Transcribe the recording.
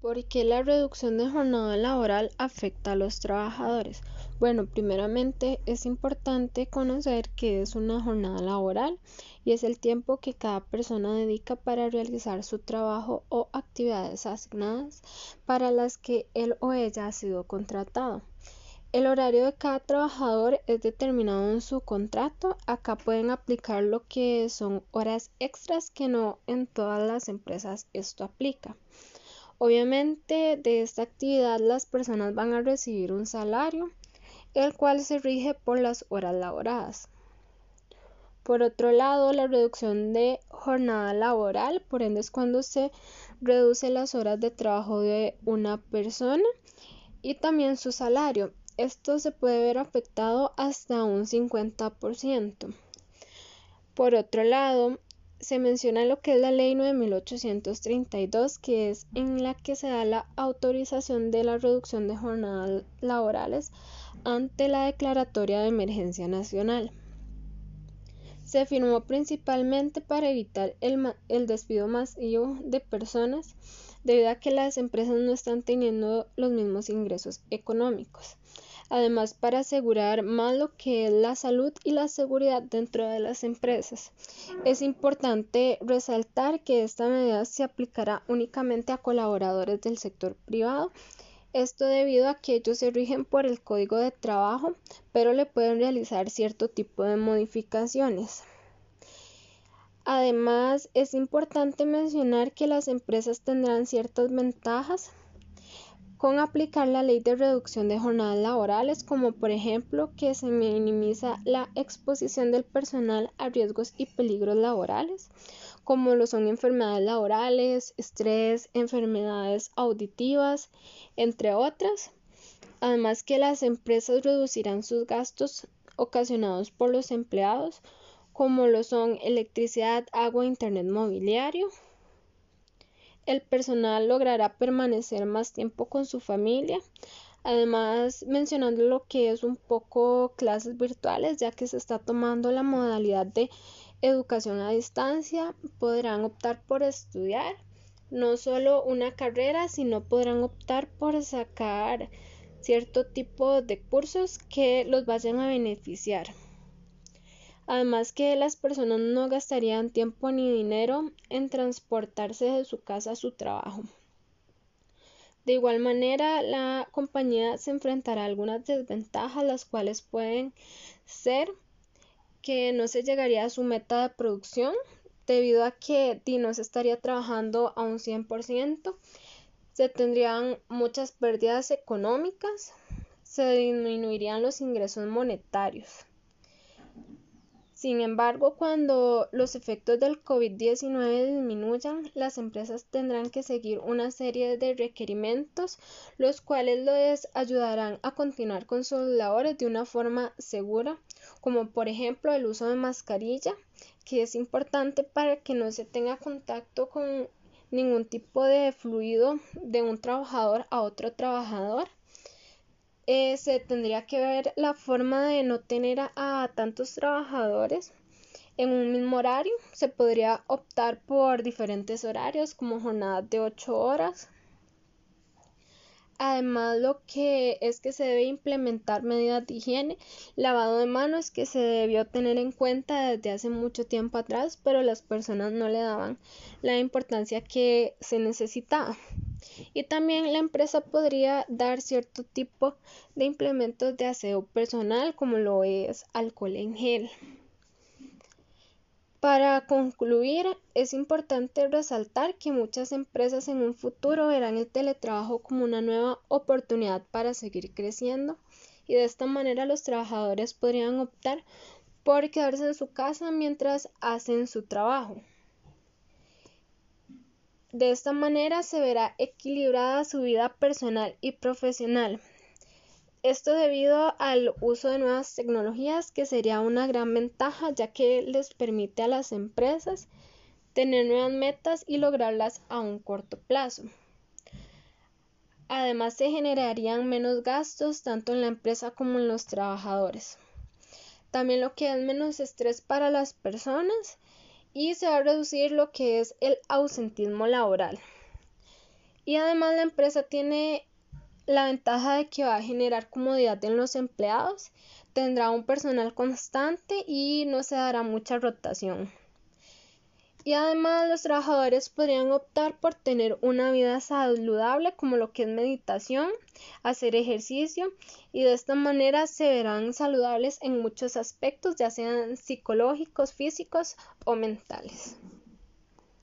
¿Por qué la reducción de jornada laboral afecta a los trabajadores? Bueno, primeramente es importante conocer qué es una jornada laboral y es el tiempo que cada persona dedica para realizar su trabajo o actividades asignadas para las que él o ella ha sido contratado. El horario de cada trabajador es determinado en su contrato. Acá pueden aplicar lo que son horas extras que no en todas las empresas esto aplica. Obviamente de esta actividad las personas van a recibir un salario, el cual se rige por las horas laboradas. Por otro lado, la reducción de jornada laboral, por ende es cuando se reduce las horas de trabajo de una persona y también su salario. Esto se puede ver afectado hasta un 50%. Por otro lado, se menciona lo que es la ley 9832, que es en la que se da la autorización de la reducción de jornadas laborales ante la declaratoria de emergencia nacional. Se firmó principalmente para evitar el, el despido masivo de personas debido a que las empresas no están teniendo los mismos ingresos económicos además para asegurar más lo que es la salud y la seguridad dentro de las empresas. Es importante resaltar que esta medida se aplicará únicamente a colaboradores del sector privado. Esto debido a que ellos se rigen por el código de trabajo, pero le pueden realizar cierto tipo de modificaciones. Además, es importante mencionar que las empresas tendrán ciertas ventajas con aplicar la ley de reducción de jornadas laborales, como por ejemplo que se minimiza la exposición del personal a riesgos y peligros laborales, como lo son enfermedades laborales, estrés, enfermedades auditivas, entre otras. Además que las empresas reducirán sus gastos ocasionados por los empleados, como lo son electricidad, agua, internet mobiliario, el personal logrará permanecer más tiempo con su familia. Además, mencionando lo que es un poco clases virtuales, ya que se está tomando la modalidad de educación a distancia, podrán optar por estudiar no solo una carrera, sino podrán optar por sacar cierto tipo de cursos que los vayan a beneficiar. Además que las personas no gastarían tiempo ni dinero en transportarse de su casa a su trabajo. De igual manera, la compañía se enfrentará a algunas desventajas, las cuales pueden ser que no se llegaría a su meta de producción debido a que no se estaría trabajando a un 100%, se tendrían muchas pérdidas económicas, se disminuirían los ingresos monetarios. Sin embargo, cuando los efectos del COVID-19 disminuyan, las empresas tendrán que seguir una serie de requerimientos, los cuales les ayudarán a continuar con sus labores de una forma segura, como por ejemplo el uso de mascarilla, que es importante para que no se tenga contacto con ningún tipo de fluido de un trabajador a otro trabajador eh, se tendría que ver la forma de no tener a, tantos trabajadores en un mismo horario. Se podría optar por diferentes horarios como jornadas de 8 horas. Además, lo que es que se debe implementar medidas de higiene, lavado de manos que se debió tener en cuenta desde hace mucho tiempo atrás, pero las personas no le daban la importancia que se necesitaba y también la empresa podría dar cierto tipo de implementos de aseo personal como lo es alcohol en gel. Para concluir, es importante resaltar que muchas empresas en un futuro verán el teletrabajo como una nueva oportunidad para seguir creciendo y de esta manera los trabajadores podrían optar por quedarse en su casa mientras hacen su trabajo. De esta manera se verá equilibrada su vida personal y profesional. Esto debido al uso de nuevas tecnologías que sería una gran ventaja ya que les permite a las empresas tener nuevas metas y lograrlas a un corto plazo. Además se generarían menos gastos tanto en la empresa como en los trabajadores. También lo que es menos estrés para las personas y se va a reducir lo que es el ausentismo laboral. Y además la empresa tiene la ventaja de que va a generar comodidad en los empleados, tendrá un personal constante y no se dará mucha rotación. Y además los trabajadores podrían optar por tener una vida saludable como lo que es meditación, hacer ejercicio y de esta manera se verán saludables en muchos aspectos, ya sean psicológicos, físicos o mentales.